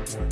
Thank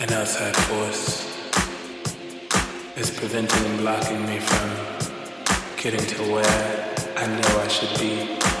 An outside force is preventing and blocking me from getting to where I know I should be.